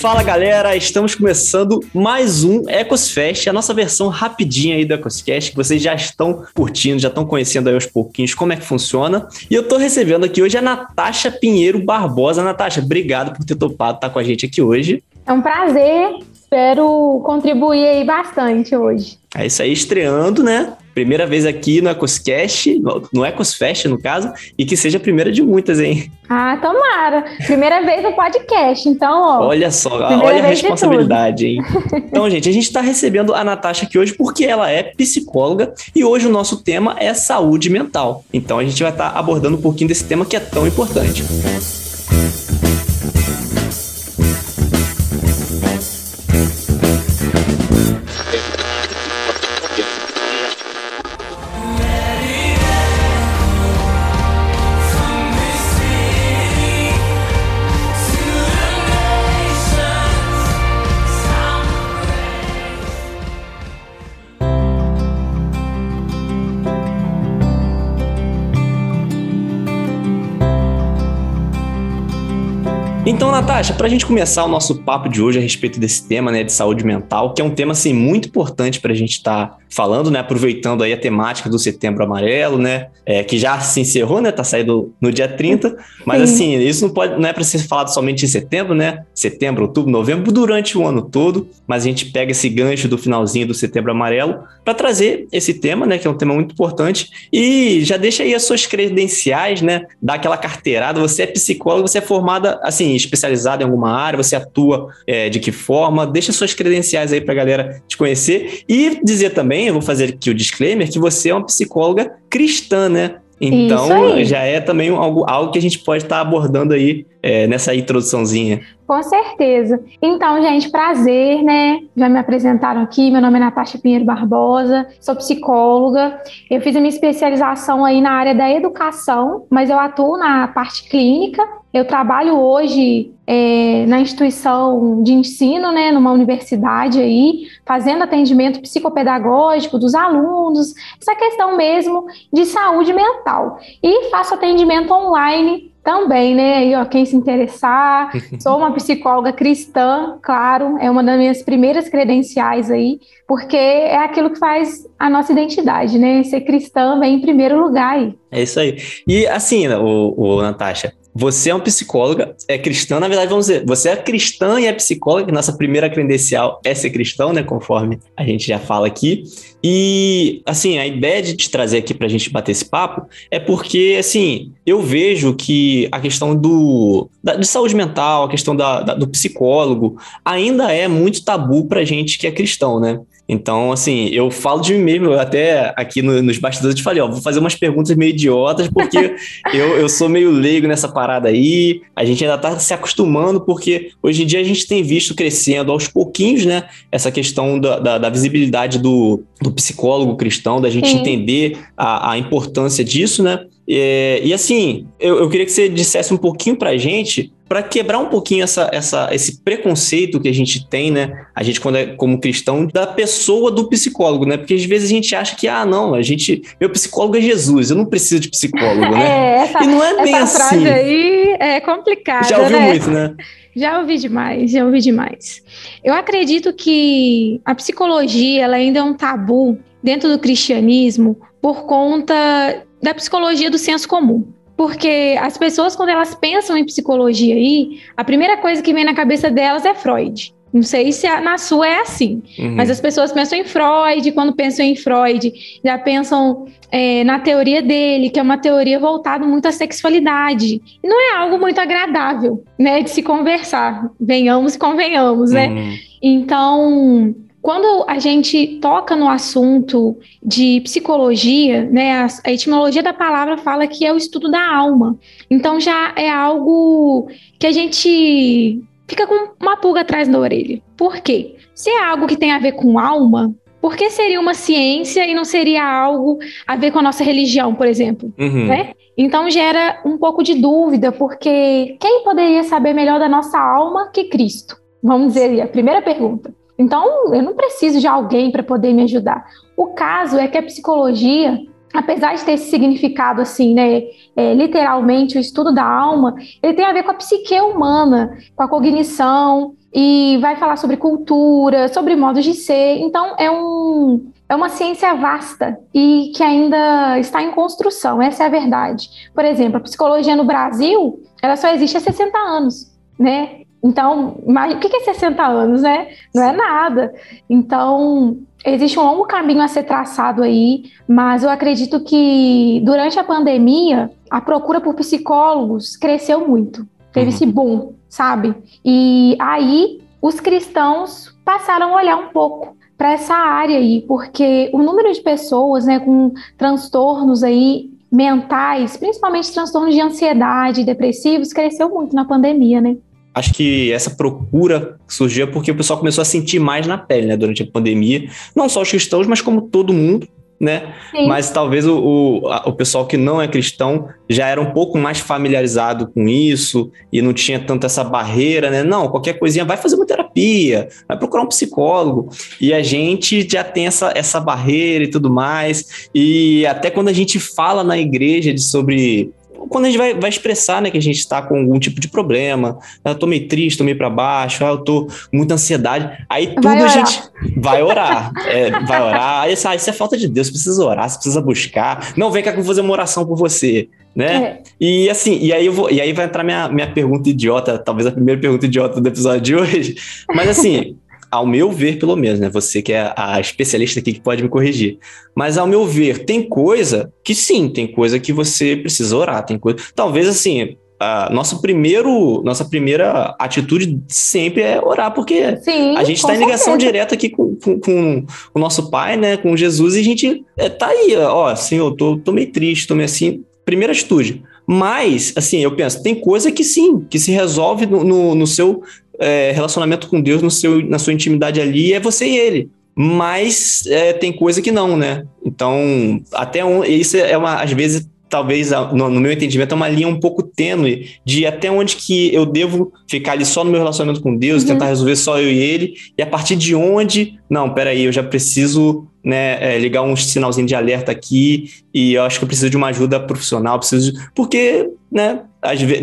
Fala galera, estamos começando mais um Ecosfest, a nossa versão rapidinha aí do Ecoscast, que vocês já estão curtindo, já estão conhecendo aí aos pouquinhos como é que funciona. E eu tô recebendo aqui hoje a Natasha Pinheiro Barbosa. Natasha, obrigado por ter topado estar com a gente aqui hoje. É um prazer, espero contribuir aí bastante hoje. É isso aí, estreando, né? Primeira vez aqui no Ecoscast, no Ecosfest, no caso, e que seja a primeira de muitas, hein? Ah, tomara! Primeira vez no podcast, então, ó. Olha só, olha a responsabilidade, hein? Então, gente, a gente está recebendo a Natasha aqui hoje porque ela é psicóloga e hoje o nosso tema é saúde mental. Então, a gente vai estar tá abordando um pouquinho desse tema que é tão importante. Música Então, Natasha, para a gente começar o nosso papo de hoje a respeito desse tema, né, de saúde mental, que é um tema assim muito importante para a gente estar tá falando, né, aproveitando aí a temática do Setembro Amarelo, né, é, que já se encerrou, né, tá saindo no dia 30, mas Sim. assim, isso não pode, não é para ser falado somente em setembro, né, setembro, outubro, novembro, durante o ano todo, mas a gente pega esse gancho do finalzinho do Setembro Amarelo para trazer esse tema, né, que é um tema muito importante e já deixa aí as suas credenciais, né, dá aquela carteirada, você é psicólogo, você é formada, assim, especializada em alguma área, você atua é, de que forma, deixa suas credenciais aí para a galera te conhecer e dizer também também, eu vou fazer aqui o disclaimer, que você é uma psicóloga cristã, né? Então, já é também algo, algo que a gente pode estar tá abordando aí é, nessa introduçãozinha. Com certeza. Então, gente, prazer, né? Já me apresentaram aqui. Meu nome é Natasha Pinheiro Barbosa, sou psicóloga. Eu fiz a minha especialização aí na área da educação, mas eu atuo na parte clínica. Eu trabalho hoje é, na instituição de ensino, né, numa universidade aí, fazendo atendimento psicopedagógico dos alunos, essa questão mesmo de saúde mental. E faço atendimento online também, né? E, ó, quem se interessar, sou uma psicóloga cristã, claro, é uma das minhas primeiras credenciais aí, porque é aquilo que faz a nossa identidade, né? Ser cristã vem em primeiro lugar aí. É isso aí. E assim, o, o Natasha, você é uma psicóloga, é cristã, na verdade, vamos dizer, você é cristã e é psicóloga, nossa primeira credencial é ser cristão, né? Conforme a gente já fala aqui. E, assim, a ideia de te trazer aqui para a gente bater esse papo é porque, assim, eu vejo que a questão do, da, de saúde mental, a questão da, da, do psicólogo, ainda é muito tabu para gente que é cristão, né? Então, assim, eu falo de mim mesmo, eu até aqui no, nos bastidores te falei, ó, vou fazer umas perguntas meio idiotas, porque eu, eu sou meio leigo nessa parada aí, a gente ainda tá se acostumando, porque hoje em dia a gente tem visto crescendo aos pouquinhos, né, essa questão da, da, da visibilidade do, do psicólogo cristão, da gente Sim. entender a, a importância disso, né, e, e assim, eu, eu, queria que você dissesse um pouquinho pra gente, para quebrar um pouquinho essa, essa, esse preconceito que a gente tem, né? A gente, quando é como cristão, da pessoa do psicólogo, né? Porque às vezes a gente acha que, ah, não, a gente. Meu psicólogo é Jesus, eu não preciso de psicólogo, né? É, essa, e não é bem essa assim. frase aí é complicada. Já ouviu né? muito, né? Já ouvi demais, já ouvi demais. Eu acredito que a psicologia ela ainda é um tabu dentro do cristianismo por conta da psicologia do senso comum. Porque as pessoas, quando elas pensam em psicologia aí, a primeira coisa que vem na cabeça delas é Freud. Não sei se a, na sua é assim, uhum. mas as pessoas pensam em Freud, quando pensam em Freud, já pensam é, na teoria dele, que é uma teoria voltada muito à sexualidade. E não é algo muito agradável, né, de se conversar. Venhamos e convenhamos, né? Uhum. Então, quando a gente toca no assunto de psicologia, né, a, etimologia da palavra fala que é o estudo da alma. Então já é algo que a gente fica com uma pulga atrás da orelha. Por quê? Se é algo que tem a ver com alma, por que seria uma ciência e não seria algo a ver com a nossa religião, por exemplo? Uhum. Né? Então gera um pouco de dúvida, porque quem poderia saber melhor da nossa alma que Cristo? Vamos dizer, a primeira pergunta. Então, eu não preciso de alguém para poder me ajudar. O caso é que a psicologia apesar de ter esse significado assim, né, é, literalmente o estudo da alma, ele tem a ver com a psique humana, com a cognição e vai falar sobre cultura, sobre modos de ser. Então é um é uma ciência vasta e que ainda está em construção. Essa é a verdade. Por exemplo, a psicologia no Brasil, ela só existe há 60 anos, né? Então, o que é 60 anos, né? Não é nada. Então, existe um longo caminho a ser traçado aí, mas eu acredito que durante a pandemia, a procura por psicólogos cresceu muito. Teve uhum. esse boom, sabe? E aí, os cristãos passaram a olhar um pouco para essa área aí, porque o número de pessoas, né, com transtornos aí mentais, principalmente transtornos de ansiedade, depressivos, cresceu muito na pandemia, né? Acho que essa procura surgiu porque o pessoal começou a sentir mais na pele, né, durante a pandemia. Não só os cristãos, mas como todo mundo, né? Sim. Mas talvez o, o, o, pessoal que não é cristão já era um pouco mais familiarizado com isso e não tinha tanto essa barreira, né? Não, qualquer coisinha vai fazer uma terapia, vai procurar um psicólogo. E a gente já tem essa, essa barreira e tudo mais. E até quando a gente fala na igreja de, sobre quando a gente vai, vai expressar, né, que a gente está com algum tipo de problema, ah, eu tô meio triste, tô meio para baixo, ah, eu tô com muita ansiedade, aí tudo a gente vai orar, é, vai orar, aí ah, isso é falta de Deus, você precisa orar, você precisa buscar, não, vem cá que eu vou fazer uma oração por você, né? É. E assim, e aí eu vou, e aí vai entrar minha, minha pergunta idiota, talvez a primeira pergunta idiota do episódio de hoje, mas assim, ao meu ver, pelo menos, né? Você que é a especialista aqui que pode me corrigir. Mas ao meu ver, tem coisa que sim, tem coisa que você precisa orar, tem coisa. Talvez assim, a nosso primeiro, nossa primeira atitude sempre é orar, porque Sim, a gente está em ligação certeza. direta aqui com, com, com, o nosso pai, né, com Jesus, e a gente é, tá aí, ó, Senhor, tô, tô meio triste, tô meio assim, primeira atitude. Mas, assim, eu penso, tem coisa que sim, que se resolve no, no, no seu é, relacionamento com Deus no seu, na sua intimidade ali é você e ele. Mas é, tem coisa que não, né? Então, até um, isso é uma, às vezes, talvez, no, no, meu entendimento, é uma linha um pouco tênue de até onde que eu devo ficar ali só no meu relacionamento com Deus, uhum. tentar resolver só eu e ele, e a partir de onde, não, peraí, eu já preciso né, é, ligar um sinalzinho de alerta aqui e eu acho que eu preciso de uma ajuda profissional, preciso de... porque, né,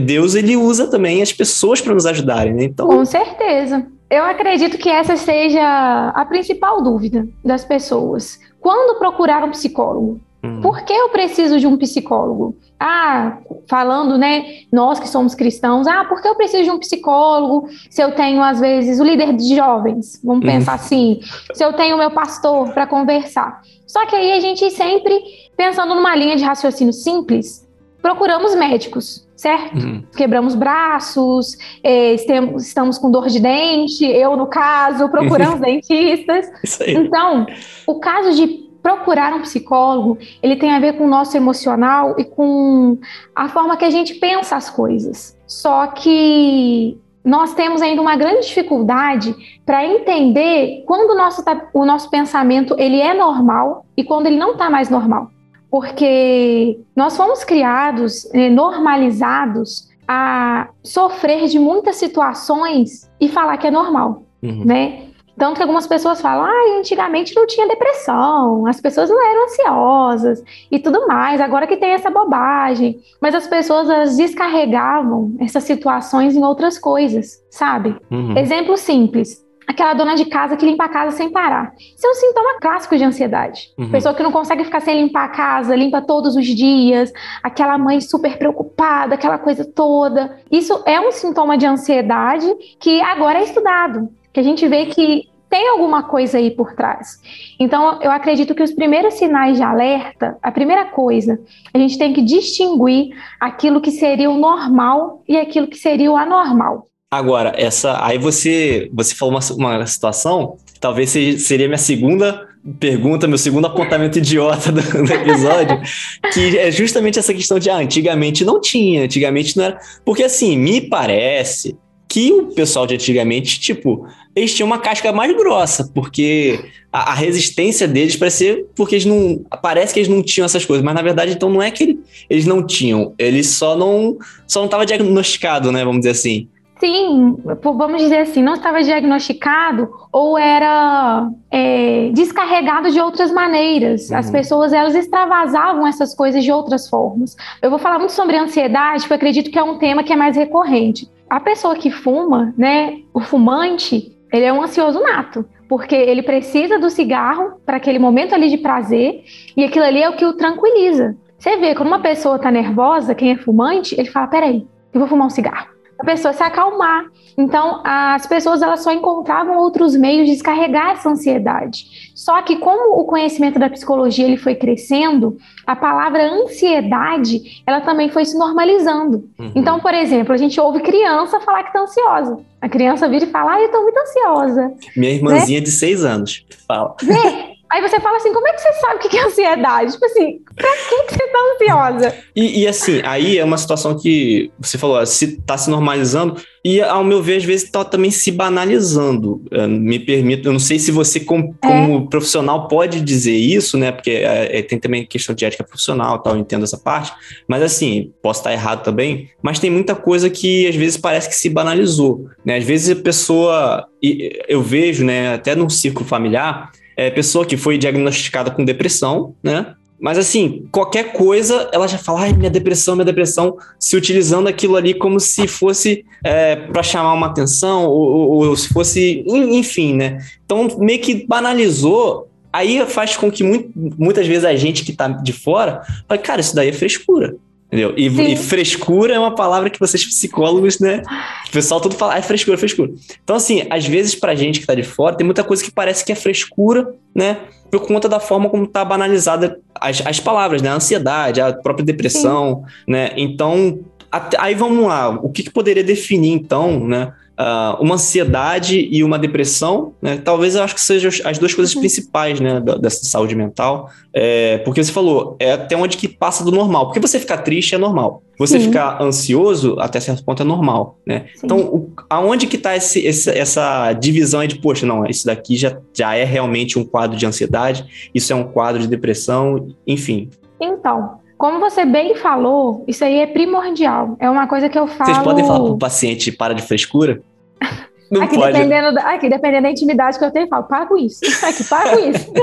Deus ele usa também as pessoas para nos ajudarem, né? Então, com certeza. Eu acredito que essa seja a principal dúvida das pessoas. Quando procurar um psicólogo? Hum. Por que eu preciso de um psicólogo? Ah, falando, né, nós que somos cristãos, ah, por que eu preciso de um psicólogo se eu tenho, às vezes, o líder de jovens, vamos hum. pensar assim, se eu tenho o meu pastor para conversar. Só que aí a gente sempre, pensando numa linha de raciocínio simples, procuramos médicos, certo? Uhum. Quebramos braços, eh, estamos com dor de dente, eu, no caso, procuramos dentistas. Então, o caso de procurar um psicólogo, ele tem a ver com o nosso emocional e com a forma que a gente pensa as coisas. Só que nós temos ainda uma grande dificuldade para entender quando o nosso, o nosso pensamento ele é normal e quando ele não está mais normal. Porque nós fomos criados, eh, normalizados a sofrer de muitas situações e falar que é normal, uhum. né? Tanto que algumas pessoas falam, ah, antigamente não tinha depressão, as pessoas não eram ansiosas e tudo mais, agora que tem essa bobagem. Mas as pessoas elas descarregavam essas situações em outras coisas, sabe? Uhum. Exemplo simples. Aquela dona de casa que limpa a casa sem parar. Isso é um sintoma clássico de ansiedade. Uhum. Pessoa que não consegue ficar sem limpar a casa, limpa todos os dias, aquela mãe super preocupada, aquela coisa toda. Isso é um sintoma de ansiedade que agora é estudado que a gente vê que tem alguma coisa aí por trás. Então, eu acredito que os primeiros sinais de alerta, a primeira coisa, a gente tem que distinguir aquilo que seria o normal e aquilo que seria o anormal. Agora, essa, aí você, você falou uma, uma situação, talvez seria minha segunda pergunta, meu segundo apontamento idiota do, do, episódio, que é justamente essa questão de ah, antigamente não tinha, antigamente não era. Porque assim, me parece que o pessoal de antigamente, tipo, eles tinham uma casca mais grossa, porque a, a resistência deles parecia porque eles não. Parece que eles não tinham essas coisas, mas na verdade, então não é que ele, eles não tinham, eles só não só não estava diagnosticado, né? Vamos dizer assim. Sim, vamos dizer assim, não estava diagnosticado ou era é, descarregado de outras maneiras. Uhum. As pessoas elas extravasavam essas coisas de outras formas. Eu vou falar muito sobre ansiedade, porque eu acredito que é um tema que é mais recorrente. A pessoa que fuma, né, o fumante, ele é um ansioso nato porque ele precisa do cigarro para aquele momento ali de prazer e aquilo ali é o que o tranquiliza. Você vê, quando uma pessoa está nervosa, quem é fumante, ele fala: peraí, eu vou fumar um cigarro a pessoa se acalmar. Então, as pessoas elas só encontravam outros meios de descarregar essa ansiedade. Só que como o conhecimento da psicologia ele foi crescendo, a palavra ansiedade, ela também foi se normalizando. Uhum. Então, por exemplo, a gente ouve criança falar que está ansiosa. A criança vira e fala, ah, eu estou muito ansiosa. Minha irmãzinha né? de seis anos fala. Vê? Aí você fala assim, como é que você sabe o que é ansiedade? Tipo assim, pra que, você tá ansiosa? E, e, assim, aí é uma situação que você falou, se tá se normalizando, e ao meu ver, às vezes tá também se banalizando. Eu me permito, eu não sei se você, como, é. como profissional, pode dizer isso, né? Porque é, é, tem também questão de ética profissional tal, eu entendo essa parte. Mas assim, posso estar errado também, mas tem muita coisa que às vezes parece que se banalizou, né? Às vezes a pessoa, eu vejo, né, até num círculo familiar, é, pessoa que foi diagnosticada com depressão, né? Mas assim, qualquer coisa, ela já fala, ai, minha depressão, minha depressão, se utilizando aquilo ali como se fosse é, para chamar uma atenção, ou, ou, ou, se fosse, enfim, né? Então, meio que banalizou, aí faz com que muito, muitas vezes a gente que tá de fora, fala, cara, isso daí é frescura. Entendeu? E, e, frescura é uma palavra que vocês psicólogos, né? O pessoal todo fala, ah, é frescura, frescura. Então, assim, às vezes pra gente que tá de fora, tem muita coisa que parece que é frescura, né? Por conta da forma como tá banalizada as, as palavras, né? A ansiedade, a própria depressão, Sim. né? Então, até, aí vamos lá. O que, que poderia definir, então, né? Uh, uma ansiedade e uma depressão, né? Talvez eu acho que sejam as duas coisas uhum. principais, né, da, dessa saúde mental. É, porque você falou, é até onde que passa do normal. Porque você ficar triste é normal. Você Sim. ficar ansioso, até certo ponto, é normal, né? Sim. Então, o, aonde que está esse, esse, essa divisão aí de, poxa, não, isso daqui já, já é realmente um quadro de ansiedade, isso é um quadro de depressão, enfim. Então, como você bem falou, isso aí é primordial. É uma coisa que eu falo. Vocês podem falar para o paciente para de frescura? Não aqui, pode. Dependendo da, aqui, dependendo da intimidade que eu tenho, eu falo, para com isso. Aqui, com isso.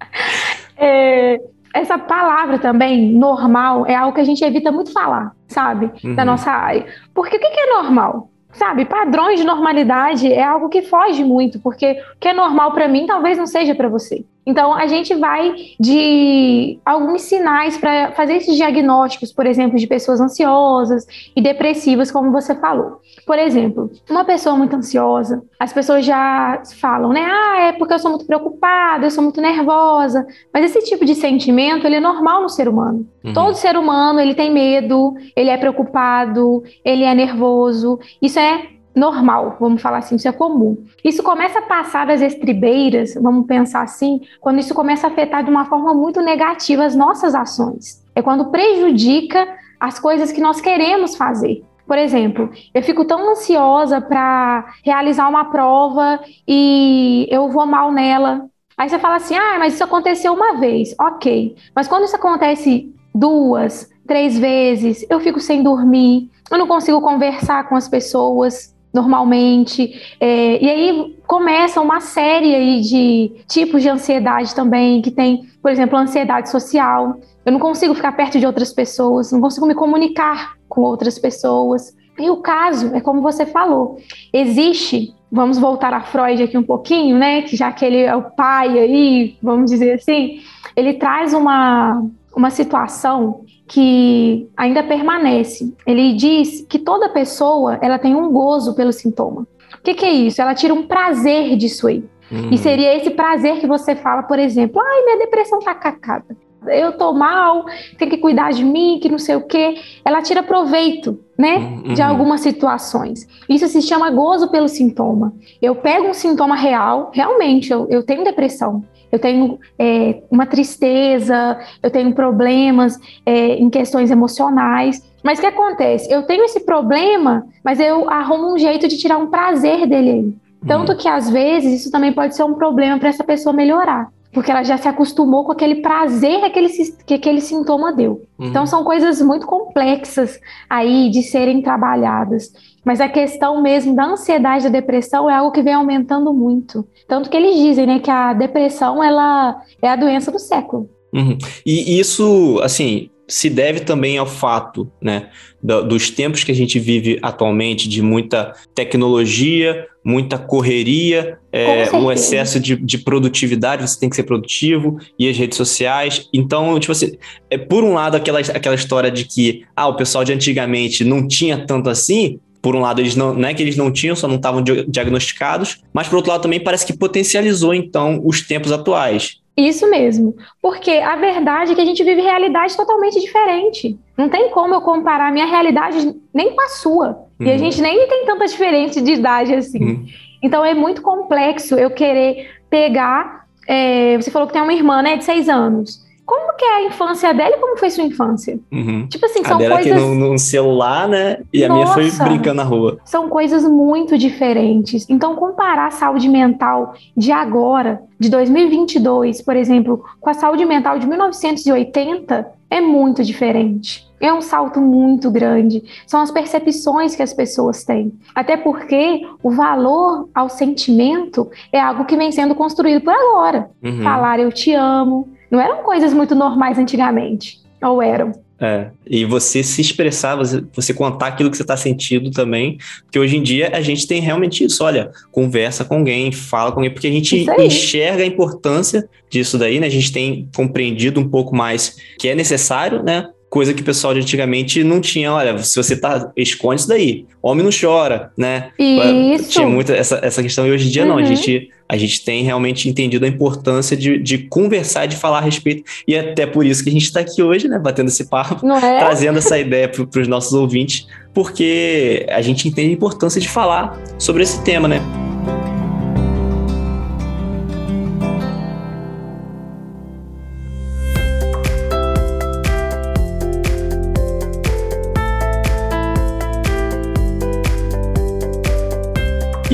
é, essa palavra também, normal, é algo que a gente evita muito falar, sabe? Uhum. Da nossa área. Porque o que é normal? Sabe, padrões de normalidade é algo que foge muito, porque o que é normal para mim talvez não seja para você. Então, a gente vai de alguns sinais para fazer esses diagnósticos, por exemplo, de pessoas ansiosas e depressivas, como você falou. Por exemplo, uma pessoa muito ansiosa, as pessoas já falam, né? Ah, é porque eu sou muito preocupada, eu sou muito nervosa. Mas esse tipo de sentimento, ele é normal no ser humano. Uhum. Todo ser humano, ele tem medo, ele é preocupado, ele é nervoso. Isso é normal, vamos falar assim, isso é comum. Isso começa a passar das estribeiras, vamos pensar assim, quando isso começa a afetar de uma forma muito negativa as nossas ações. É quando prejudica as coisas que nós queremos fazer. Por exemplo, eu fico tão ansiosa para realizar uma prova e eu vou mal nela. Aí você fala assim: ah, mas isso aconteceu uma vez. Ok. Mas quando isso acontece duas, três vezes, eu fico sem dormir, eu não consigo conversar com as pessoas, normalmente. É, e aí começa uma série aí de tipos de ansiedade também, que tem, por exemplo, ansiedade social. Eu não consigo ficar perto de outras pessoas, não consigo me comunicar com outras pessoas. E o caso é como você falou, existe, vamos voltar a Freud aqui um pouquinho, né? Que já que ele é o pai aí, vamos dizer assim, ele traz uma, uma situação que ainda permanece. Ele diz que toda pessoa ela tem um gozo pelo sintoma. O que, que é isso? Ela tira um prazer disso aí. Uhum. E seria esse prazer que você fala, por exemplo, ai, minha depressão tá cacada. Eu tô mal, tem que cuidar de mim, que não sei o quê. Ela tira proveito, né, uhum. de algumas situações. Isso se chama gozo pelo sintoma. Eu pego um sintoma real, realmente, eu, eu tenho depressão eu tenho é, uma tristeza, eu tenho problemas é, em questões emocionais. Mas o que acontece? Eu tenho esse problema, mas eu arrumo um jeito de tirar um prazer dele. Tanto uhum. que às vezes isso também pode ser um problema para essa pessoa melhorar. porque ela já se acostumou com aquele prazer que aquele, que aquele sintoma deu. Uhum. Então são coisas muito complexas aí de serem trabalhadas. Mas a questão mesmo da ansiedade, da depressão é algo que vem aumentando muito. Tanto que eles dizem, né, que a depressão ela é a doença do século. Uhum. E isso, assim, se deve também ao fato, né, dos tempos que a gente vive atualmente, de muita tecnologia, muita correria, é, um excesso de, de, produtividade, você tem que ser produtivo, e as redes sociais. Então, tipo assim, é, por um lado, aquela, aquela história de que ah, o pessoal de antigamente não tinha tanto assim, por um lado, eles não, não é que eles não tinham, só não estavam diagnosticados, mas por outro lado também parece que potencializou então os tempos atuais. Isso mesmo. Porque a verdade é que a gente vive realidade totalmente diferente. Não tem como eu comparar a minha realidade nem com a sua. Uhum. E a uhum. gente nem tem tanta diferença de idade assim. Uhum. Então é muito complexo eu querer pegar. É, você falou que tem uma irmã, né, de seis anos como que é a infância dela e como foi sua infância? Uhum. Tipo assim, são a dela coisas... aqui no, celular, né? E Nossa, a minha foi brincando na rua. São coisas muito diferentes. Então, comparar a saúde mental de agora, de 2022, por exemplo, com a saúde mental de 1980, é muito diferente. É um salto muito grande. São as percepções que as pessoas têm. Até porque o valor ao sentimento é algo que vem sendo construído por agora. Uhum. Falar eu te amo, não eram coisas muito normais antigamente. Ou eram? É, e você se expressar, você, você contar aquilo que você está sentindo também, porque hoje em dia a gente tem realmente isso, olha, conversa com alguém, fala com alguém, porque a gente enxerga a importância disso daí, né? A gente tem compreendido um pouco mais que é necessário, né? Coisa que o pessoal de antigamente não tinha. Olha, se você tá, esconde isso daí. Homem não chora, né? Isso. Tinha muita essa, essa questão, e hoje em dia uhum. não. A uhum. gente, a gente tem realmente entendido a importância de, de conversar, de falar a respeito. E é até por isso que a gente está aqui hoje, né? Batendo esse papo, é? trazendo essa ideia para os nossos ouvintes, porque a gente entende a importância de falar sobre esse tema, né?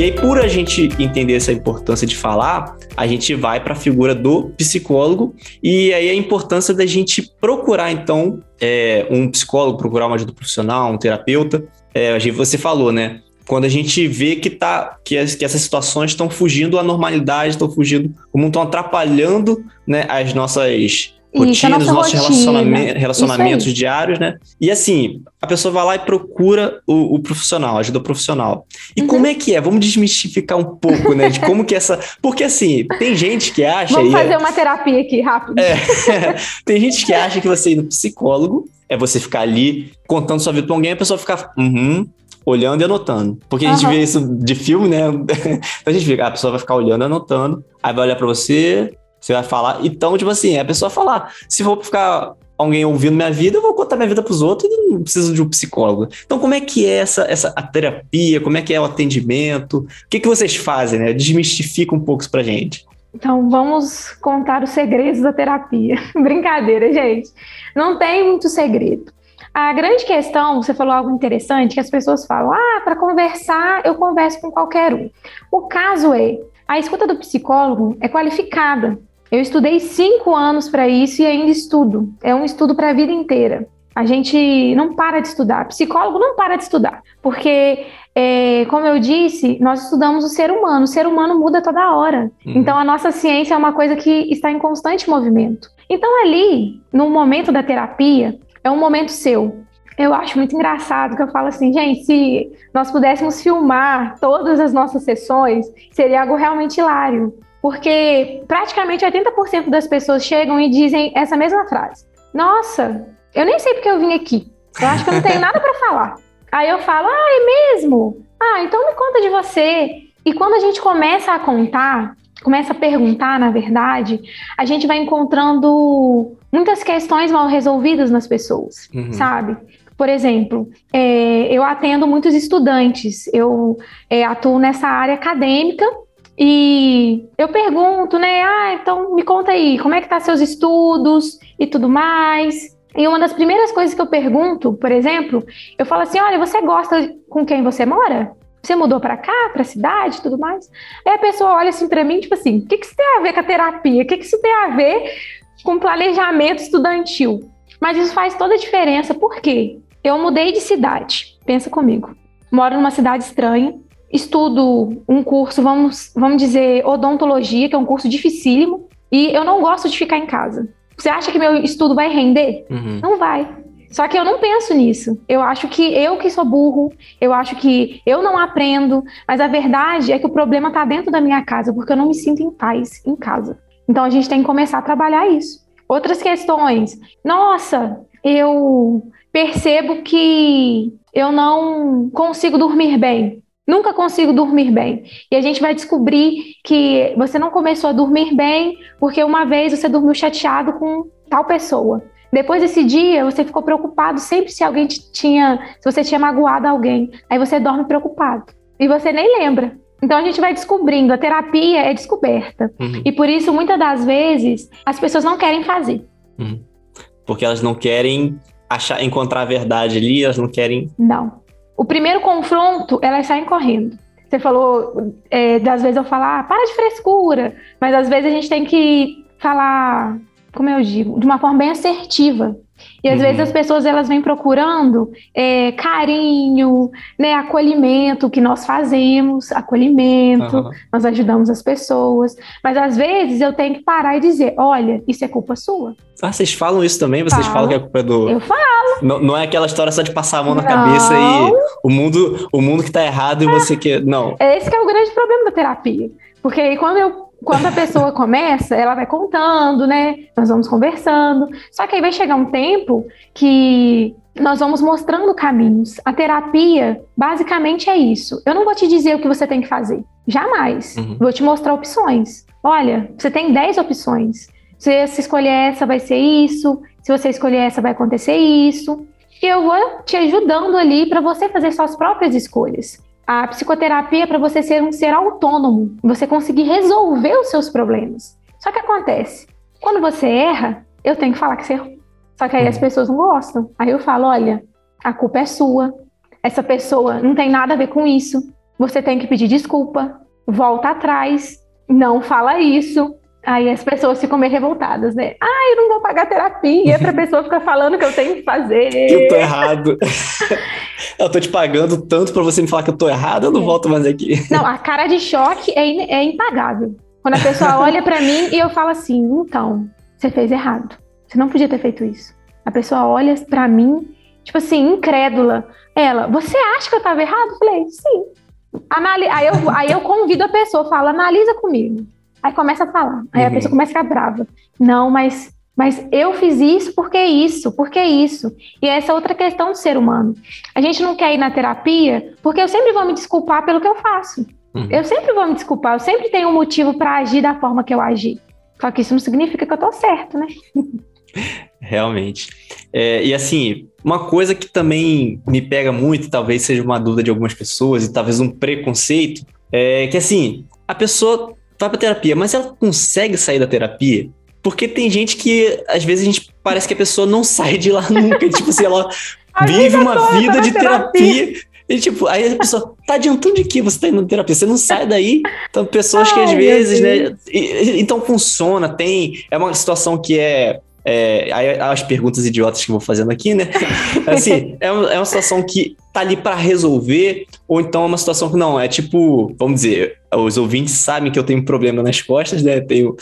Aí, por a gente entender essa importância de falar, a gente vai para a figura do psicólogo e aí a importância da gente procurar, então, é, um psicólogo, procurar uma ajuda profissional, um terapeuta. É, você falou, né? Quando a gente vê que, tá, que, as, que essas situações estão fugindo à normalidade, estão fugindo, como estão atrapalhando né, as nossas rotina, os nossos relacionamentos, relacionamentos diários, né? E assim, a pessoa vai lá e procura o, o profissional, ajuda profissional. E uhum. como é que é? Vamos desmistificar um pouco, né? De como que essa. Porque assim, tem gente que acha. Vamos fazer é... uma terapia aqui, rápido. É, tem gente que acha que você ir no psicólogo é você ficar ali contando sua vida pra alguém e a pessoa ficar. Uhum, olhando e anotando. Porque a gente uhum. vê isso de filme, né? então a gente fica, a pessoa vai ficar olhando e anotando, aí vai olhar para você, você vai falar. Então, tipo assim, é a pessoa falar. Se for ficar alguém ouvindo minha vida, eu vou contar minha vida para os outros e não preciso de um psicólogo. Então, como é que é essa, essa a terapia? Como é que é o atendimento? O que, que vocês fazem, né? Desmistifica um pouco isso pra gente. Então, vamos contar os segredos da terapia. Brincadeira, gente. Não tem muito segredo. A grande questão, você falou algo interessante, que as pessoas falam: ah, para conversar, eu converso com qualquer um. O caso é, a escuta do psicólogo é qualificada. Eu estudei cinco anos para isso e ainda estudo. É um estudo para a vida inteira. A gente não para de estudar. Psicólogo não para de estudar, porque, é, como eu disse, nós estudamos o ser humano. O ser humano muda toda hora. Uhum. Então, a nossa ciência é uma coisa que está em constante movimento. Então, ali, no momento da terapia, é um momento seu. Eu acho muito engraçado que eu falo assim, gente, se nós pudéssemos filmar todas as nossas sessões, seria algo realmente hilário porque praticamente 80% das pessoas chegam e dizem essa mesma frase. Nossa, eu nem sei porque eu vim aqui. Eu acho que eu não tenho nada para falar. Aí eu falo, ah, é mesmo? Ah, então me conta de você. E quando a gente começa a contar, começa a perguntar, na verdade, a gente vai encontrando muitas questões mal resolvidas nas pessoas, uhum. sabe? Por exemplo, é, eu atendo muitos estudantes, eu é, atuo nessa área acadêmica e eu pergunto, né? Ah, então me conta aí, como é que tá seus estudos e tudo mais. E uma das primeiras coisas que eu pergunto, por exemplo, eu falo assim: olha, você gosta com quem você mora? Você mudou para cá, para a cidade, tudo mais? Aí a pessoa olha assim para mim, tipo assim, o que, que isso tem a ver com a terapia? O que, que isso tem a ver com planejamento estudantil? Mas isso faz toda a diferença. Por quê? Eu mudei de cidade. Pensa comigo. Moro numa cidade estranha, estudo um curso, vamos, vamos dizer, odontologia, que é um curso dificílimo, e eu não gosto de ficar em casa. Você acha que meu estudo vai render? Uhum. Não vai. Só que eu não penso nisso. Eu acho que eu que sou burro, eu acho que eu não aprendo, mas a verdade é que o problema está dentro da minha casa, porque eu não me sinto em paz em casa. Então a gente tem que começar a trabalhar isso. Outras questões. Nossa, eu percebo que eu não consigo dormir bem. Nunca consigo dormir bem. E a gente vai descobrir que você não começou a dormir bem porque uma vez você dormiu chateado com tal pessoa. Depois desse dia, você ficou preocupado sempre se alguém tinha, se você tinha magoado alguém. Aí você dorme preocupado. E você nem lembra. Então a gente vai descobrindo, a terapia é descoberta. Uhum. E por isso, muitas das vezes, as pessoas não querem fazer. Uhum. Porque elas não querem achar, encontrar a verdade ali, elas não querem. Não. O primeiro confronto, elas saem correndo. Você falou, é, das vezes eu falar, ah, para de frescura, mas às vezes a gente tem que falar, como eu digo, de uma forma bem assertiva. E às uhum. vezes as pessoas elas vêm procurando é, carinho, né, acolhimento, que nós fazemos, acolhimento, uhum. nós ajudamos as pessoas. Mas às vezes eu tenho que parar e dizer: olha, isso é culpa sua. Ah, vocês falam isso também? Vocês falo. falam que é culpa do. Eu falo. Não, não é aquela história só de passar a mão na não. cabeça e o mundo, o mundo que tá errado e você que. Não. Esse que é o grande problema da terapia. Porque aí quando eu quando a pessoa começa, ela vai contando, né? Nós vamos conversando. Só que aí vai chegar um tempo que nós vamos mostrando caminhos. A terapia, basicamente, é isso. Eu não vou te dizer o que você tem que fazer. Jamais. Uhum. Vou te mostrar opções. Olha, você tem 10 opções. Se você escolher essa, vai ser isso. Se você escolher essa, vai acontecer isso. E eu vou te ajudando ali para você fazer suas próprias escolhas. A psicoterapia é para você ser um ser autônomo, você conseguir resolver os seus problemas. Só que acontece, quando você erra, eu tenho que falar que você errou. Só que aí as uhum. pessoas não gostam. Aí eu falo, olha, a culpa é sua. Essa pessoa não tem nada a ver com isso. Você tem que pedir desculpa. Volta atrás. Não fala isso. Aí as pessoas ficam meio revoltadas, né? Ah, eu não vou pagar terapia. E outra pessoa fica falando que eu tenho que fazer. Que eu tô errado. eu tô te pagando tanto para você me falar que eu tô errado, eu não é. volto mais aqui. Não, a cara de choque é, in é impagável. Quando a pessoa olha para mim e eu falo assim, então, você fez errado. Você não podia ter feito isso. A pessoa olha para mim, tipo assim, incrédula. Ela, você acha que eu tava errado? Eu falei, sim. Anali aí, eu, aí eu convido a pessoa, falo, analisa comigo. Aí começa a falar. Aí uhum. a pessoa começa a ficar brava. Não, mas, mas eu fiz isso porque isso, porque isso. E essa é outra questão do ser humano. A gente não quer ir na terapia porque eu sempre vou me desculpar pelo que eu faço. Uhum. Eu sempre vou me desculpar, eu sempre tenho um motivo para agir da forma que eu agi. Só que isso não significa que eu tô certo, né? Realmente. É, e assim, uma coisa que também me pega muito, talvez seja uma dúvida de algumas pessoas e talvez um preconceito, é que assim, a pessoa vai pra terapia, mas ela consegue sair da terapia? Porque tem gente que, às vezes, a gente parece que a pessoa não sai de lá nunca. tipo assim, ela vive uma vida de terapia. terapia. E, tipo, aí a pessoa, tá adiantando de que você tá indo na terapia? Você não sai daí. Então, pessoas Ai, que às vezes, né? E, então funciona, tem. É uma situação que é é, aí, as perguntas idiotas que eu vou fazendo aqui, né? Assim, é uma, é uma situação que tá ali para resolver, ou então é uma situação que não, é tipo, vamos dizer, os ouvintes sabem que eu tenho problema nas costas, né? Tenho,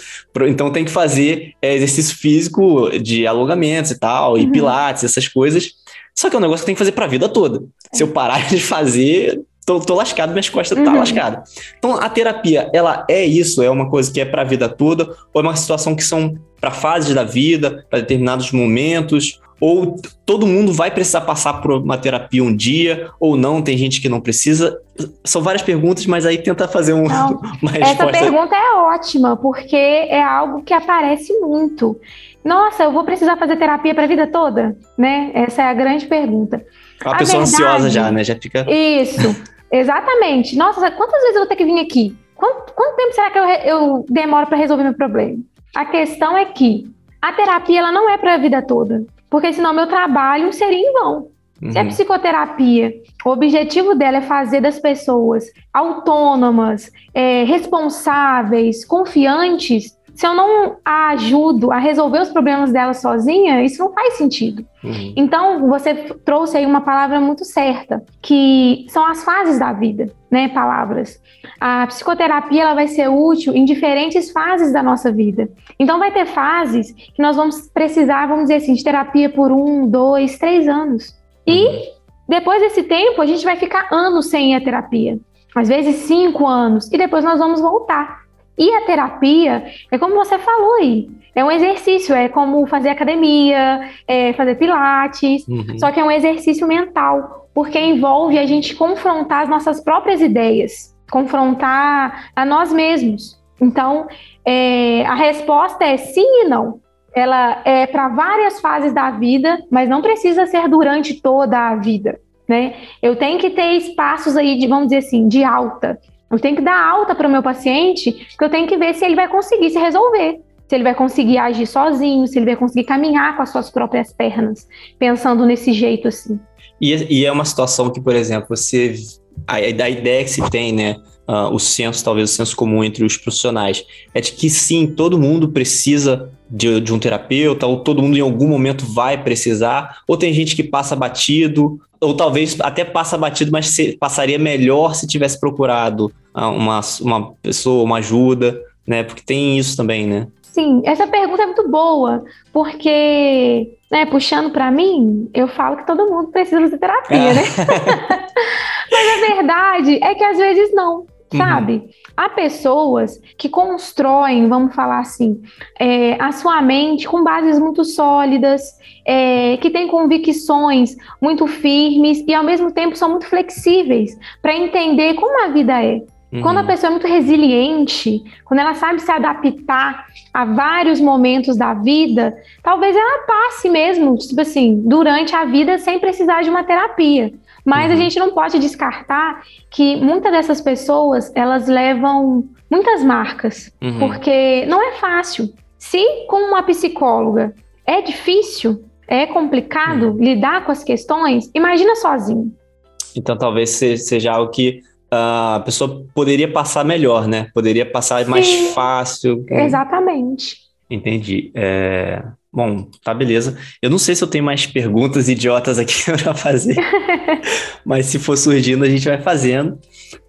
então tem que fazer é, exercício físico de alongamentos e tal, e uhum. pilates, essas coisas. Só que é um negócio que tem que fazer para a vida toda. Se eu parar de fazer, tô, tô lascado, minhas costas tá uhum. tá lascada. Então a terapia, ela é isso, é uma coisa que é para a vida toda, ou é uma situação que são para fases da vida, para determinados momentos, ou todo mundo vai precisar passar por uma terapia um dia, ou não, tem gente que não precisa. São várias perguntas, mas aí tenta fazer um, não, uma resposta. Essa pergunta é ótima, porque é algo que aparece muito. Nossa, eu vou precisar fazer terapia para a vida toda? Né? Essa é a grande pergunta. Uma a pessoa verdade, ansiosa já, né? Já fica. Isso. Exatamente. Nossa, quantas vezes eu vou ter que vir aqui? Quanto, quanto tempo será que eu, eu demoro para resolver meu problema? A questão é que a terapia ela não é para a vida toda, porque senão meu trabalho seria em vão. Uhum. Se a uhum. psicoterapia, o objetivo dela é fazer das pessoas autônomas, é, responsáveis, confiantes, se eu não a ajudo a resolver os problemas dela sozinha, isso não faz sentido. Uhum. Então, você trouxe aí uma palavra muito certa, que são as fases da vida, né? Palavras. A psicoterapia ela vai ser útil em diferentes fases da nossa vida. Então, vai ter fases que nós vamos precisar, vamos dizer assim, de terapia por um, dois, três anos. E uhum. depois desse tempo, a gente vai ficar anos sem à terapia. Às vezes cinco anos. E depois nós vamos voltar. E a terapia é como você falou aí, é um exercício, é como fazer academia, é fazer pilates, uhum. só que é um exercício mental, porque envolve a gente confrontar as nossas próprias ideias, confrontar a nós mesmos. Então, é, a resposta é sim e não. Ela é para várias fases da vida, mas não precisa ser durante toda a vida. Né? Eu tenho que ter espaços aí de, vamos dizer assim, de alta. Eu tenho que dar alta para o meu paciente, porque eu tenho que ver se ele vai conseguir se resolver, se ele vai conseguir agir sozinho, se ele vai conseguir caminhar com as suas próprias pernas, pensando nesse jeito assim. E, e é uma situação que, por exemplo, você a, a ideia que se tem, né, uh, o senso, talvez o senso comum entre os profissionais, é de que sim, todo mundo precisa de, de, um terapeuta, ou todo mundo em algum momento vai precisar, ou tem gente que passa batido, ou talvez até passa batido, mas se, passaria melhor se tivesse procurado uh, uma, uma pessoa, uma ajuda, né? Porque tem isso também, né? Sim, essa pergunta é muito boa, porque, né, puxando para mim, eu falo que todo mundo precisa de terapia, né? Mas a verdade é que às vezes não. Uhum. sabe? Uhum. Há pessoas que constroem, vamos falar assim, é, a sua mente com bases muito sólidas, é, que têm convicções muito firmes e ao mesmo tempo são muito flexíveis para entender como a vida é. Uhum. Quando a pessoa é muito resiliente, quando ela sabe se adaptar a vários momentos da vida, talvez ela passe mesmo, tipo assim, durante a vida sem precisar de uma terapia. Mas uhum. a gente não pode descartar que muitas dessas pessoas, elas levam muitas marcas, uhum. porque não é fácil. Se com uma psicóloga é difícil, é complicado uhum. lidar com as questões, imagina sozinho. Então talvez seja algo que a pessoa poderia passar melhor, né? Poderia passar Sim, mais fácil. Exatamente. Entendi. É... Bom, tá beleza. Eu não sei se eu tenho mais perguntas idiotas aqui para fazer, mas se for surgindo, a gente vai fazendo.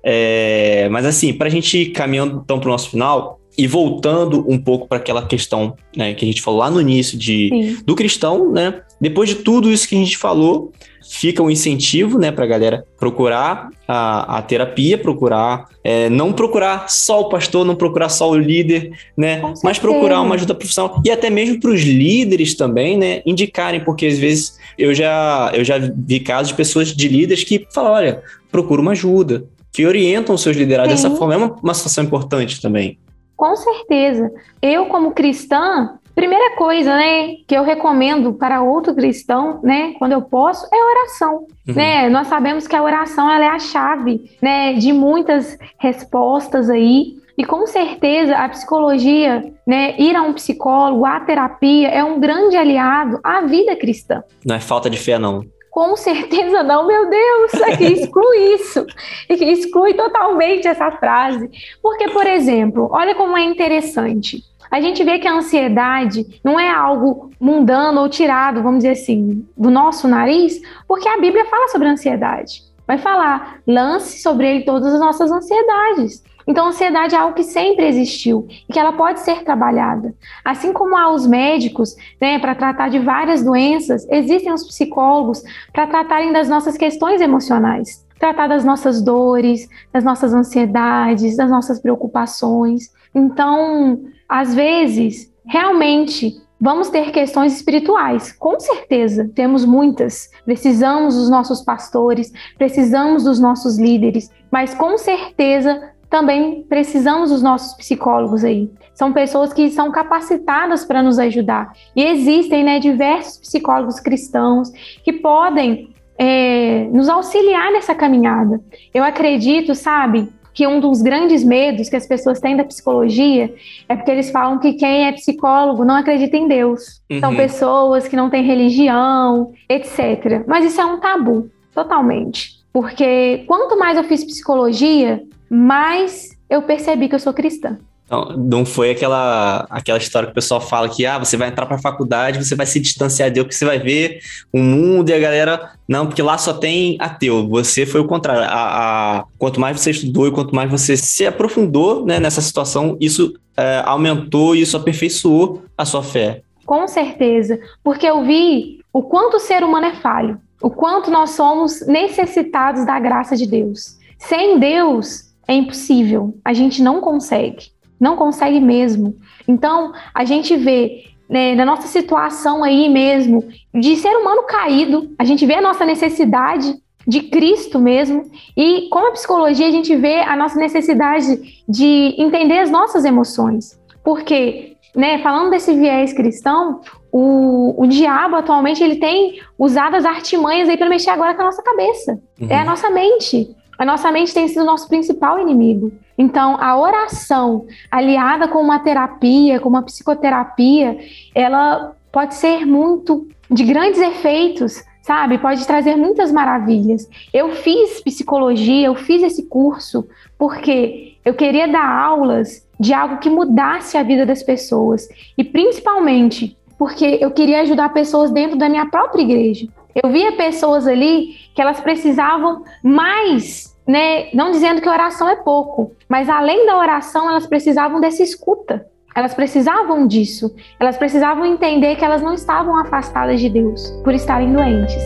É... Mas assim, para a gente ir caminhando então para o nosso final, e voltando um pouco para aquela questão né, que a gente falou lá no início de, do cristão, né? Depois de tudo isso que a gente falou, fica um incentivo né, para a galera procurar a, a terapia, procurar, é, não procurar só o pastor, não procurar só o líder, né? Mas procurar uma ajuda profissional. E até mesmo para os líderes também, né? Indicarem, porque às vezes eu já, eu já vi casos de pessoas de líderes que falam: olha, procura uma ajuda, que orientam os seus liderados Sim. dessa forma. É uma, uma situação importante também. Com certeza. Eu, como cristã, primeira coisa, né, que eu recomendo para outro cristão, né, quando eu posso, é oração. Uhum. Né? Nós sabemos que a oração ela é a chave, né, de muitas respostas aí. E com certeza a psicologia, né, ir a um psicólogo, a terapia é um grande aliado à vida cristã. Não é falta de fé, não. Com certeza não, meu Deus, aqui exclui isso, exclui totalmente essa frase. Porque, por exemplo, olha como é interessante. A gente vê que a ansiedade não é algo mundano ou tirado, vamos dizer assim, do nosso nariz, porque a Bíblia fala sobre a ansiedade. Vai falar, lance sobre ele todas as nossas ansiedades. Então, a ansiedade é algo que sempre existiu e que ela pode ser trabalhada. Assim como há os médicos, né, para tratar de várias doenças, existem os psicólogos para tratarem das nossas questões emocionais, tratar das nossas dores, das nossas ansiedades, das nossas preocupações. Então, às vezes, realmente Vamos ter questões espirituais, com certeza, temos muitas. Precisamos dos nossos pastores, precisamos dos nossos líderes, mas com certeza também precisamos dos nossos psicólogos aí. São pessoas que são capacitadas para nos ajudar. E existem né, diversos psicólogos cristãos que podem é, nos auxiliar nessa caminhada. Eu acredito, sabe, que um dos grandes medos que as pessoas têm da psicologia é porque eles falam que quem é psicólogo não acredita em Deus. Uhum. São pessoas que não têm religião, etc. Mas isso é um tabu, totalmente. Porque quanto mais eu fiz psicologia, mais eu percebi que eu sou cristã. Não, não foi aquela, aquela história que o pessoal fala que ah, você vai entrar para a faculdade, você vai se distanciar de Deus, porque você vai ver o mundo e a galera. Não, porque lá só tem ateu. Você foi o contrário. A, a quanto mais você estudou e quanto mais você se aprofundou né, nessa situação, isso é, aumentou e isso aperfeiçoou a sua fé. Com certeza, porque eu vi o quanto o ser humano é falho, o quanto nós somos necessitados da graça de Deus. Sem Deus é impossível, a gente não consegue. Não consegue mesmo. Então, a gente vê né, na nossa situação aí mesmo de ser humano caído, a gente vê a nossa necessidade de Cristo mesmo, e com a psicologia a gente vê a nossa necessidade de entender as nossas emoções. Porque, né, falando desse viés cristão, o, o diabo atualmente ele tem usado as artimanhas aí para mexer agora com a nossa cabeça. Uhum. É a nossa mente. A nossa mente tem sido o nosso principal inimigo. Então, a oração aliada com uma terapia, com uma psicoterapia, ela pode ser muito de grandes efeitos, sabe? Pode trazer muitas maravilhas. Eu fiz psicologia, eu fiz esse curso porque eu queria dar aulas de algo que mudasse a vida das pessoas e principalmente porque eu queria ajudar pessoas dentro da minha própria igreja. Eu via pessoas ali que elas precisavam mais né, não dizendo que oração é pouco, mas além da oração, elas precisavam dessa escuta. Elas precisavam disso. Elas precisavam entender que elas não estavam afastadas de Deus por estarem doentes.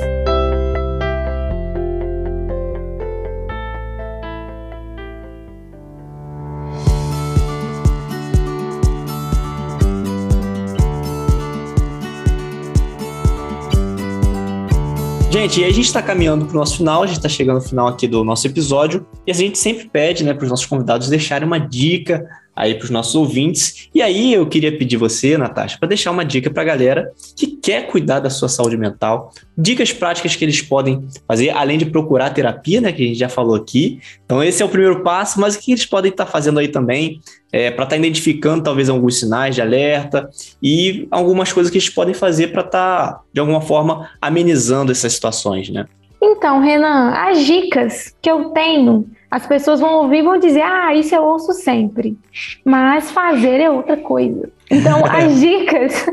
Gente, a gente está caminhando para o nosso final, a gente está chegando ao final aqui do nosso episódio, e a gente sempre pede né, para os nossos convidados deixarem uma dica aí para os nossos ouvintes. E aí eu queria pedir você, Natasha, para deixar uma dica para a galera que quer cuidar da sua saúde mental, dicas práticas que eles podem fazer, além de procurar terapia, né, que a gente já falou aqui. Então esse é o primeiro passo, mas o que eles podem estar tá fazendo aí também é, para estar tá identificando talvez alguns sinais de alerta e algumas coisas que eles podem fazer para estar, tá, de alguma forma, amenizando essas situações, né? Então, Renan, as dicas que eu tenho as pessoas vão ouvir e vão dizer: ah, isso eu ouço sempre. Mas fazer é outra coisa. Então, as dicas,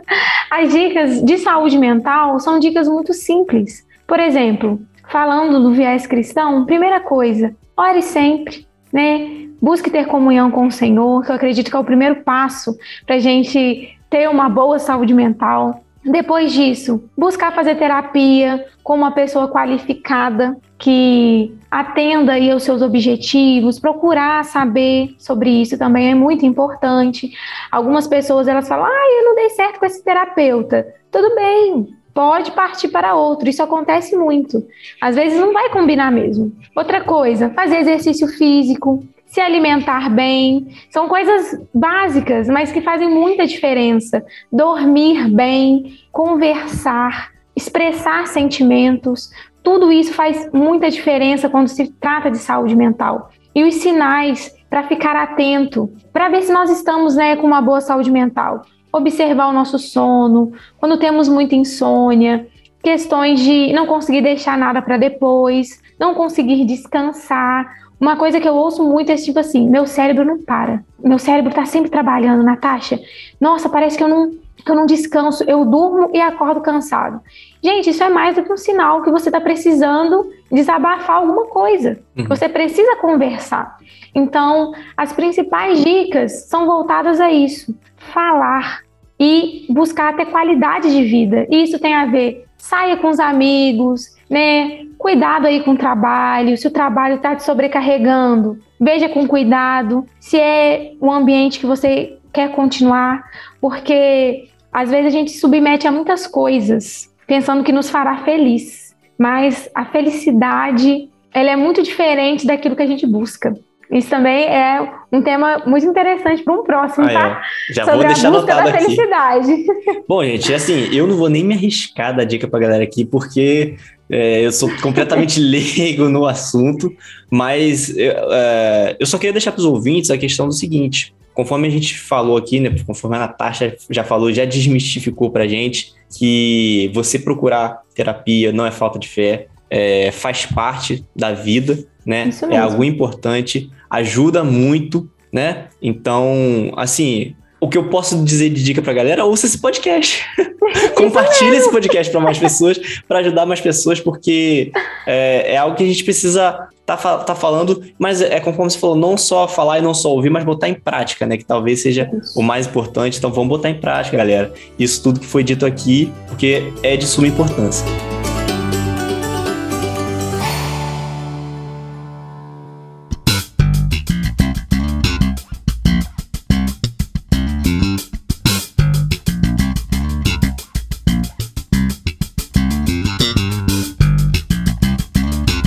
as dicas de saúde mental são dicas muito simples. Por exemplo, falando do viés cristão, primeira coisa, ore sempre, né? Busque ter comunhão com o Senhor, que eu acredito que é o primeiro passo para a gente ter uma boa saúde mental. Depois disso, buscar fazer terapia com uma pessoa qualificada que atenda aí aos seus objetivos, procurar saber sobre isso também é muito importante. Algumas pessoas elas falam: "Ah, eu não dei certo com esse terapeuta". Tudo bem, pode partir para outro. Isso acontece muito. Às vezes não vai combinar mesmo. Outra coisa, fazer exercício físico, se alimentar bem, são coisas básicas, mas que fazem muita diferença. Dormir bem, conversar, expressar sentimentos, tudo isso faz muita diferença quando se trata de saúde mental. E os sinais para ficar atento, para ver se nós estamos né, com uma boa saúde mental. Observar o nosso sono, quando temos muita insônia, questões de não conseguir deixar nada para depois, não conseguir descansar, uma coisa que eu ouço muito é tipo assim: meu cérebro não para. Meu cérebro tá sempre trabalhando, Natasha. Nossa, parece que eu não, que eu não descanso. Eu durmo e acordo cansado. Gente, isso é mais do que um sinal que você está precisando desabafar alguma coisa. Uhum. Você precisa conversar. Então, as principais dicas são voltadas a isso: falar e buscar ter qualidade de vida. Isso tem a ver saia com os amigos, né? Cuidado aí com o trabalho, se o trabalho está te sobrecarregando, veja com cuidado se é um ambiente que você quer continuar, porque às vezes a gente se submete a muitas coisas pensando que nos fará feliz, mas a felicidade ela é muito diferente daquilo que a gente busca. Isso também é um tema muito interessante para um próximo, ah, tá? É. Já Sobre vou deixar a busca da felicidade. Bom, gente, assim, eu não vou nem me arriscar da dica para galera aqui, porque É, eu sou completamente leigo no assunto, mas eu, é, eu só queria deixar para os ouvintes a questão do seguinte: conforme a gente falou aqui, né, conforme a Natasha já falou, já desmistificou para gente que você procurar terapia não é falta de fé, é, faz parte da vida, né? É algo importante, ajuda muito, né? Então, assim, o que eu posso dizer de dica pra galera, ouça esse podcast. Compartilhe esse podcast para mais pessoas, para ajudar mais pessoas, porque é, é, algo que a gente precisa tá, tá falando, mas é, é conforme você falou, não só falar e não só ouvir, mas botar em prática, né? Que talvez seja Isso. o mais importante. Então vamos botar em prática, galera. Isso tudo que foi dito aqui, porque é de suma importância.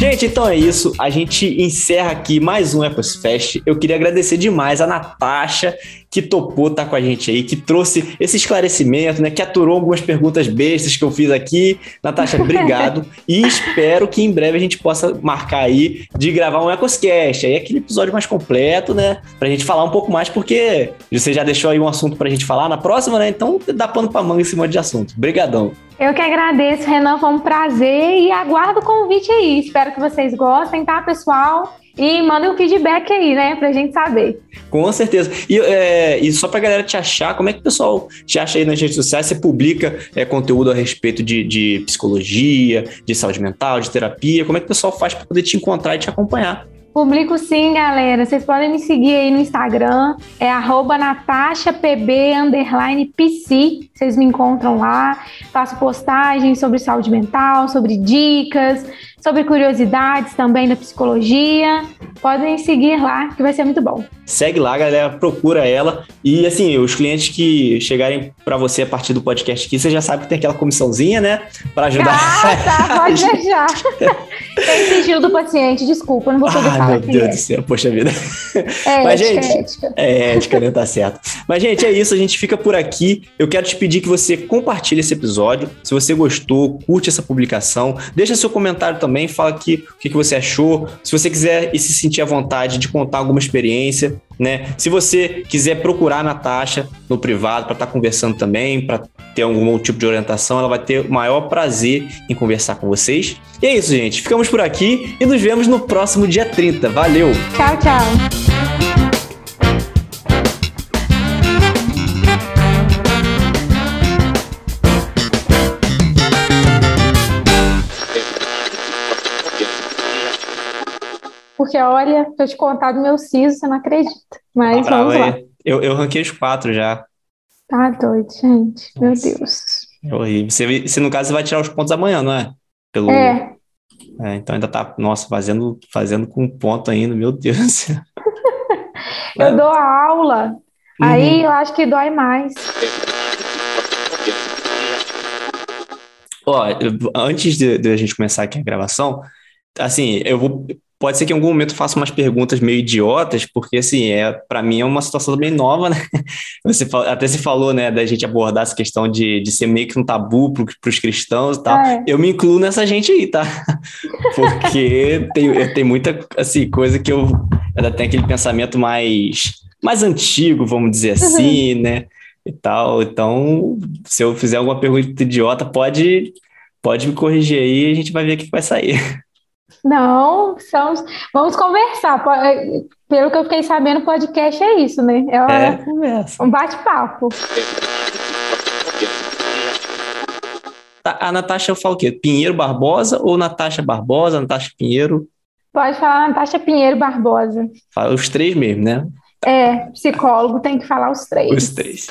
Gente, então é isso. A gente encerra aqui mais um Ecos Fest. Eu queria agradecer demais a Natasha, que topou estar tá com a gente aí, que trouxe esse esclarecimento, né? Que aturou algumas perguntas bestas que eu fiz aqui. Natasha, obrigado. e espero que em breve a gente possa marcar aí de gravar um Ecoscast. Aí aquele episódio mais completo, né? Pra gente falar um pouco mais, porque você já deixou aí um assunto pra gente falar na próxima, né? Então dá pano pra manga esse monte de assunto. Obrigadão. Eu que agradeço, Renan. Foi um prazer e aguardo o convite aí. Espero que vocês gostem, tá, pessoal? E mandem um feedback aí, né, pra gente saber. Com certeza. E, é, e só pra galera te achar, como é que o pessoal te acha aí nas redes sociais? Você publica é, conteúdo a respeito de, de psicologia, de saúde mental, de terapia? Como é que o pessoal faz para poder te encontrar e te acompanhar? Publico sim, galera. Vocês podem me seguir aí no Instagram, é natachapb_pc. Vocês me encontram lá. Faço postagens sobre saúde mental, sobre dicas, sobre curiosidades também da psicologia. Podem seguir lá, que vai ser muito bom. Segue lá, galera, procura ela. E assim, os clientes que chegarem para você a partir do podcast aqui, você já sabe que tem aquela comissãozinha, né? Para ajudar. Ah, tá, pode deixar. tem sigilo do paciente, desculpa, não vou poder Ai, falar. Meu Deus é. do céu, poxa vida. É, Mas, ética, gente, ética. É, ética, né? Tá certo. Mas, gente, é isso, a gente fica por aqui. Eu quero te pedir que você compartilhe esse episódio. Se você gostou, curte essa publicação, deixa seu comentário também, fala aqui o que, que você achou. Se você quiser e se sentir à vontade de contar alguma experiência, né? Se você quiser procurar a Natasha no privado para estar tá conversando também, para ter algum tipo de orientação, ela vai ter o maior prazer em conversar com vocês. E é isso, gente. Ficamos por aqui e nos vemos no próximo dia 30. Valeu! Tchau, tchau! Porque olha, tô te contar do meu siso, você não acredita. Mas ah, vamos lá. Eu, eu ranquei os quatro já. Tá doido, gente. Meu Deus. É horrível. Você, você, no caso, você vai tirar os pontos amanhã, não é? Pelo... É. é então ainda tá, nossa, fazendo, fazendo com ponto ainda, meu Deus do céu. eu é. dou a aula, uhum. aí eu acho que dói mais. Ó, antes de, de a gente começar aqui a gravação, assim, eu vou Pode ser que em algum momento faça umas perguntas meio idiotas, porque assim, é, para mim é uma situação bem nova, né? Você até se falou, né, da gente abordar essa questão de, de ser meio que um tabu para os cristãos e tal. É. Eu me incluo nessa gente aí, tá? Porque tem, tem muita assim, coisa que eu ainda tenho aquele pensamento mais, mais antigo, vamos dizer uhum. assim, uhum. né? E tal. Então, se eu fizer alguma pergunta idiota, pode, pode me corrigir aí e a gente vai ver o que vai sair. Não, são, vamos conversar. É, pelo que eu fiquei sabendo, podcast é isso, né? É, uma, é conversa. um bate-papo. A Natasha fala o quê? Pinheiro Barbosa ou Natasha Barbosa, Natasha Pinheiro? Pode falar Natasha Pinheiro Barbosa. Fala os três mesmo, né? É, psicólogo tem que falar os três. Os três.